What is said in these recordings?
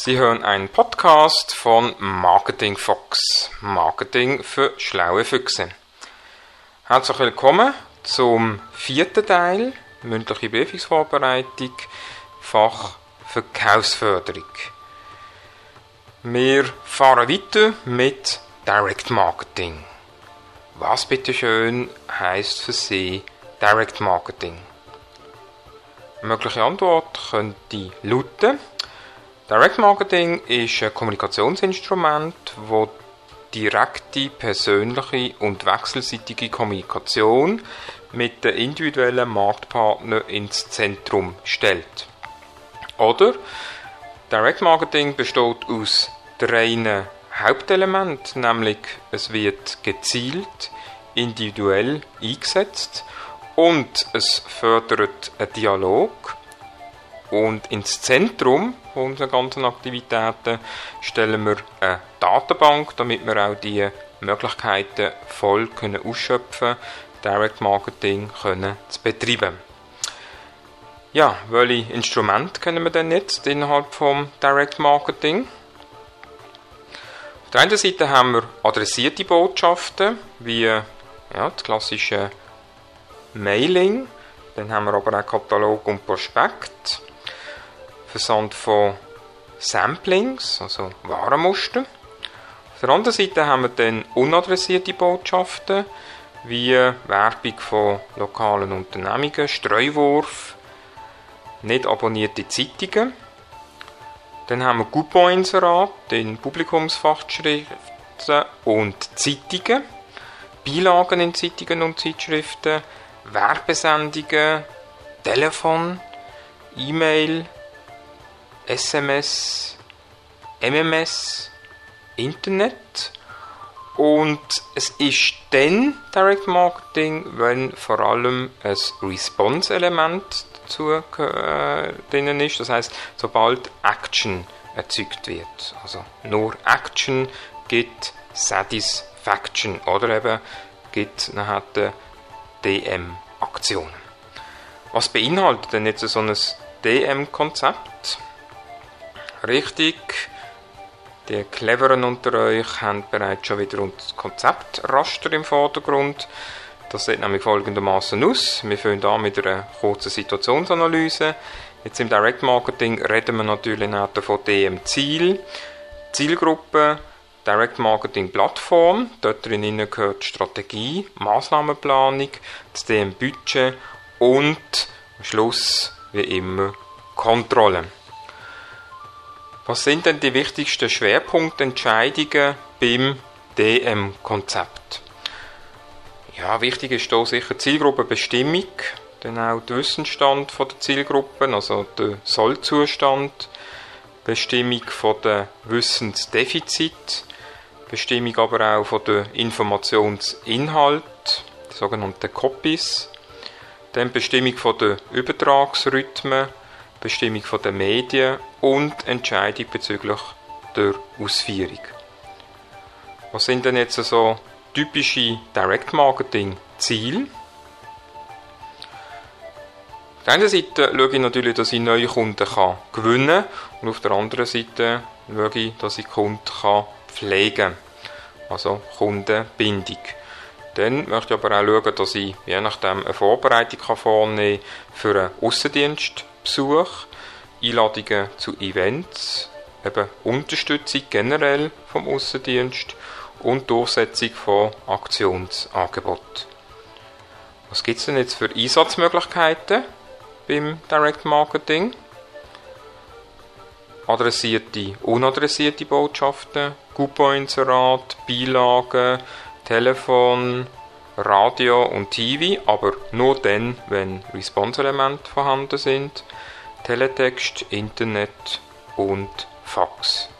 Sie hören einen Podcast von Marketing Fox. Marketing für schlaue Füchse. Herzlich willkommen zum vierten Teil, mündliche Prüfungsvorbereitung, Fach Verkaufsförderung. Wir fahren weiter mit Direct Marketing. Was bitteschön heißt für Sie Direct Marketing? Mögliche Antwort könnte lauten, Direct Marketing ist ein Kommunikationsinstrument, das direkte, persönliche und wechselseitige Kommunikation mit den individuellen Marktpartnern ins Zentrum stellt. Oder Direct Marketing besteht aus drei Hauptelementen, nämlich es wird gezielt, individuell eingesetzt und es fördert einen Dialog und ins Zentrum unserer ganzen Aktivitäten stellen wir eine Datenbank, damit wir auch die Möglichkeiten voll können ausschöpfen Direct Marketing können zu betreiben. Ja, welche Instrumente kennen wir denn jetzt innerhalb vom Direct Marketing? Auf der einen Seite haben wir adressierte Botschaften, wie ja, das klassische Mailing. Dann haben wir aber auch Katalog und Prospekt. Versand von Samplings, also Warenmuster. Auf der anderen Seite haben wir dann unadressierte Botschaften, wie Werbung von lokalen Unternehmungen, Streuwurf, nicht abonnierte Zeitungen. Dann haben wir Coupon-Inserat in Publikumsfachschriften und Zeitungen, Beilagen in Zeitungen und Zeitschriften, Werbesendungen, Telefon, E-Mail, SMS, MMS, Internet und es ist dann Direct Marketing, wenn vor allem ein Response-Element dazu äh, ist. Das heißt, sobald Action erzeugt wird. Also nur Action gibt Satisfaction oder eben gibt nachher DM-Aktionen. Was beinhaltet denn jetzt so ein DM-Konzept? Richtig, die Cleveren unter euch haben bereits schon wieder das Konzeptraster im Vordergrund. Das sieht nämlich folgendermaßen aus. Wir fangen an mit einer kurzen Situationsanalyse. Jetzt im Direct Marketing reden wir natürlich auch von dem Ziel, Zielgruppe, Direct Marketing Plattform. Dort drin gehört Strategie, Maßnahmenplanung, das DM Budget und am Schluss wie immer Kontrolle. Was sind denn die wichtigsten Schwerpunktentscheidungen beim DM-Konzept? Ja, wichtig ist hier sicher Zielgruppenbestimmung, dann auch der Wissensstand der Zielgruppen, also der Sollzustand, Bestimmung der Wissensdefizit, Bestimmung aber auch von der Informationsinhalt, die sogenannten Copies, dann Bestimmung von der Übertragsrhythmen, Bestimmung der Medien und Entscheidung bezüglich der Ausführung. Was sind denn jetzt so typische Direct Marketing Ziele? Auf der einen Seite schaue ich natürlich, dass ich neue Kunden gewinnen kann und auf der anderen Seite schaue ich, dass ich Kunden pflegen kann. Also Kundenbindung. Dann möchte ich aber auch schauen, dass ich je nachdem eine Vorbereitung kann vornehmen kann für einen Aussendienst Besuch, Einladungen zu Events, eben Unterstützung generell vom Außendienst und Durchsetzung von Aktionsangeboten. Was gibt es denn jetzt für Einsatzmöglichkeiten beim Direct Marketing? Adressierte, unadressierte Botschaften, Coupon-Inserat, Beilagen, Telefon, Radio und TV, aber nur dann, wenn Response-Elemente vorhanden sind, Teletext, Internet und Fax.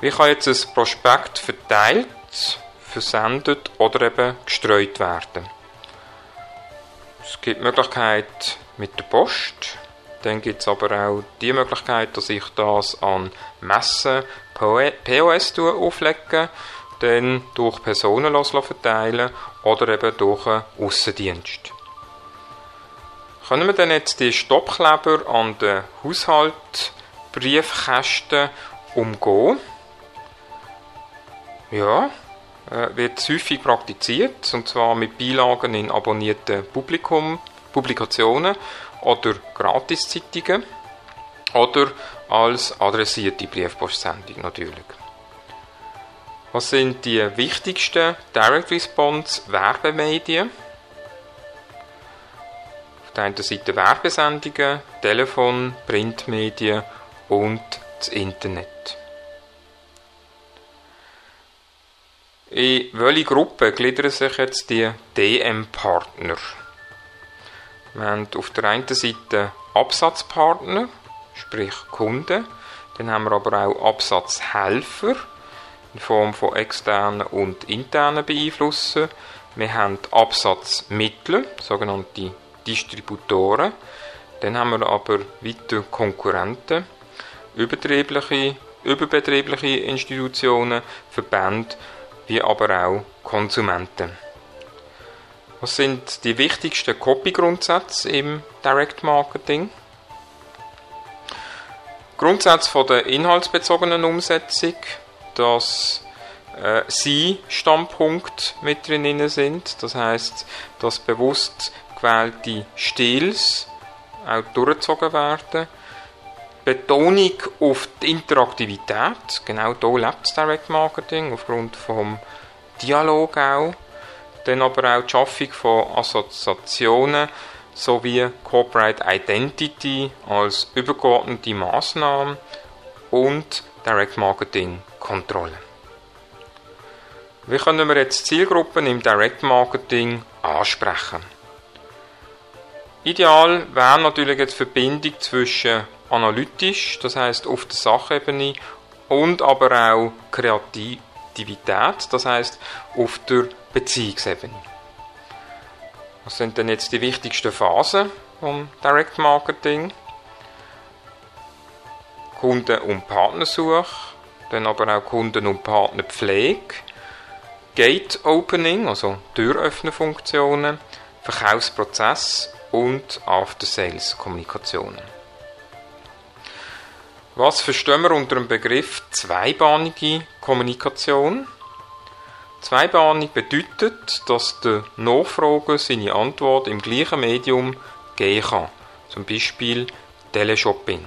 Wie kann jetzt ein Prospekt verteilt, versendet oder eben gestreut werden? Es gibt die Möglichkeit mit der Post. Dann gibt es aber auch die Möglichkeit, dass ich das an Messen POS auflege dann durch Personen verteilen oder eben durch einen Aussendienst. Können wir dann jetzt die Stoppkleber an den Haushalt Briefkästen umgehen. Ja, äh, wird häufig praktiziert, und zwar mit Beilagen in abonnierten Publikum, Publikationen oder Gratiszeitungen oder als adressierte Briefpostsendung natürlich. Was sind die wichtigsten Direct Response Werbemedien? Der einen Seite Werbesendungen, Telefon, Printmedien und das Internet. In welche Gruppe gliedern sich jetzt die DM-Partner? Wir haben auf der einen Seite Absatzpartner, sprich Kunden. Dann haben wir aber auch Absatzhelfer in Form von externen und internen Beeinflussen. Wir haben Absatzmittel, sogenannte Distributoren. Dann haben wir aber weiter Konkurrenten, überbetriebliche, überbetriebliche Institutionen, Verbände, wie aber auch Konsumenten. Was sind die wichtigsten Copy-Grundsätze im Direct Marketing? Grundsatz von der inhaltsbezogenen Umsetzung, dass äh, sie Standpunkt mit drin sind, das heißt, dass bewusst gewählte Stils auch durchgezogen werden. Betonung auf die Interaktivität, genau da lebt das Direct Marketing, aufgrund vom Dialog auch. Dann aber auch die Schaffung von Assoziationen sowie Corporate Identity als übergeordnete Maßnahme und Direct Marketing Kontrolle. Wie können wir jetzt Zielgruppen im Direct Marketing ansprechen? Ideal wäre natürlich jetzt die Verbindung zwischen analytisch, das heißt auf der Sachebene, und aber auch Kreativität, das heißt auf der Beziehungsebene. Was sind denn jetzt die wichtigsten Phasen vom Direct Marketing? Kunden- und Partnersuche, dann aber auch Kunden- und Partnerpflege, Gate Opening, also Türöffnerfunktionen, Verkaufsprozess und After-Sales-Kommunikationen. Was verstehen wir unter dem Begriff zweibahnige Kommunikation? Zweibahnig bedeutet, dass der Nachfrager seine Antwort im gleichen Medium geben kann. Zum Beispiel Teleshopping.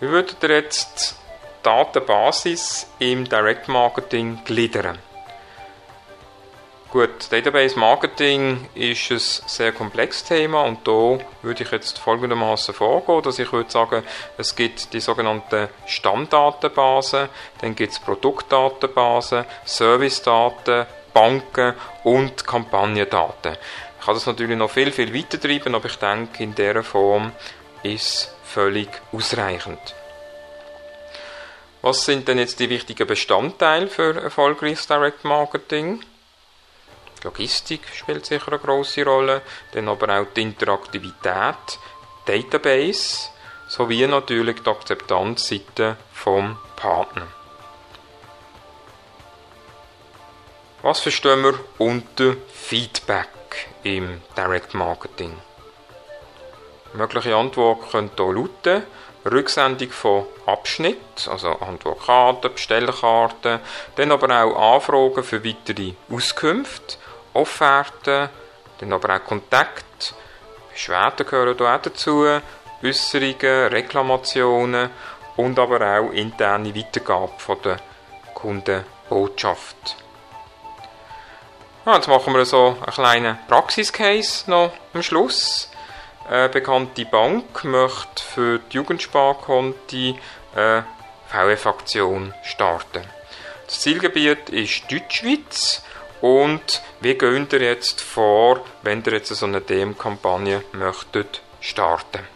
Wie würdet ihr jetzt die Datenbasis im Direct Marketing gliedern? Gut, Database Marketing ist ein sehr komplexes Thema und da würde ich jetzt folgendermaßen vorgehen, dass ich würde sagen, es gibt die sogenannten Stammdatenbasen, dann gibt es Produktdatenbasen, Servicedaten, Banken und Kampagnendaten. Ich kann das natürlich noch viel, viel weiter treiben, aber ich denke, in dieser Form ist völlig ausreichend. Was sind denn jetzt die wichtigen Bestandteile für erfolgreiches Direct Marketing? Logistik spielt sicher eine große Rolle, dann aber auch die Interaktivität, Database sowie natürlich die Akzeptanzseite vom Partner. Was verstehen wir unter Feedback im Direct Marketing? Mögliche Antworten können hier lauten, Rücksendung von Abschnitt, also Antwortkarten, Bestellkarten, dann aber auch Anfragen für weitere Auskünfte Offerten, dann aber auch Kontakt, Beschwerden gehören hier auch dazu, Äußerungen, Reklamationen und aber auch interne Weitergabe von der Kundenbotschaft. Ja, jetzt machen wir so einen kleinen Praxiscase noch am Schluss. Eine bekannte Bank möchte für die Jugendsparkonti eine VF-Aktion starten. Das Zielgebiet ist Deutschschweiz und wie geht ihr jetzt vor, wenn ihr jetzt so eine DM-Kampagne möchtet starten?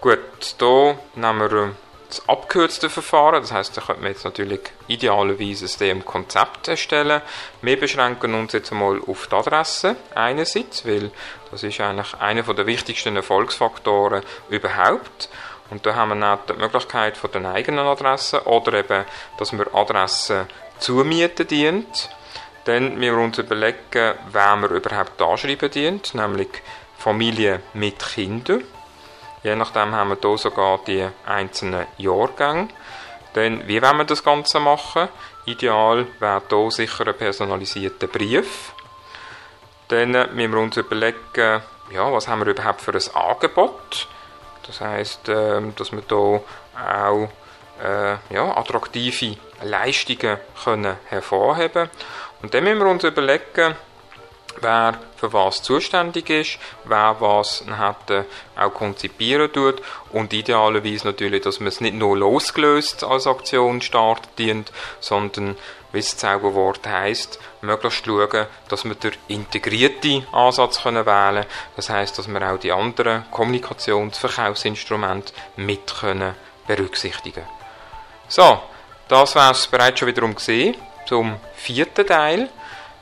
Gut, hier nehmen wir das abkürzte Verfahren, das heißt, da könnte man jetzt natürlich idealerweise ein DM-Konzept erstellen. Wir beschränken uns jetzt einmal auf die Adresse einerseits, weil das ist eigentlich einer der wichtigsten Erfolgsfaktoren überhaupt. Und da haben wir nicht die Möglichkeit von den eigenen Adressen oder eben, dass wir Adressen Zumieten dient. Dann müssen wir uns überlegen, wer wir überhaupt anschreiben dient, nämlich Familien mit Kindern. Je nachdem haben wir hier sogar die einzelnen Jahrgänge. Dann, wie wollen wir das Ganze machen? Ideal wäre hier sicher ein personalisierter Brief. Dann müssen wir uns überlegen, ja, was haben wir überhaupt für ein Angebot. Das heißt, ähm, dass wir hier auch äh, ja, attraktive Leistungen können hervorheben. Und dann müssen wir uns überlegen, wer für was zuständig ist, wer was hat, äh, auch konzipieren tut. Und idealerweise natürlich, dass man es nicht nur losgelöst als Aktionsstart dient, sondern wie das Zauberwort heisst, möglichst schauen, dass wir den integrierten Ansatz können wählen können. Das heisst, dass wir auch die anderen Kommunikations-, Verkaufsinstrumente mit können berücksichtigen So, das war es bereits schon wiederum gesehen zum vierten Teil.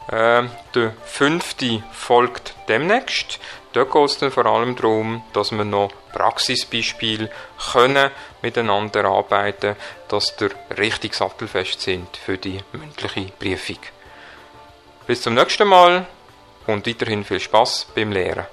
Äh, der fünfte folgt demnächst. Dort geht es dann vor allem darum, dass wir noch Praxisbeispiele können miteinander arbeiten, dass wir richtig sattelfest sind für die mündliche Prüfung. Bis zum nächsten Mal und weiterhin viel Spaß beim Lehren.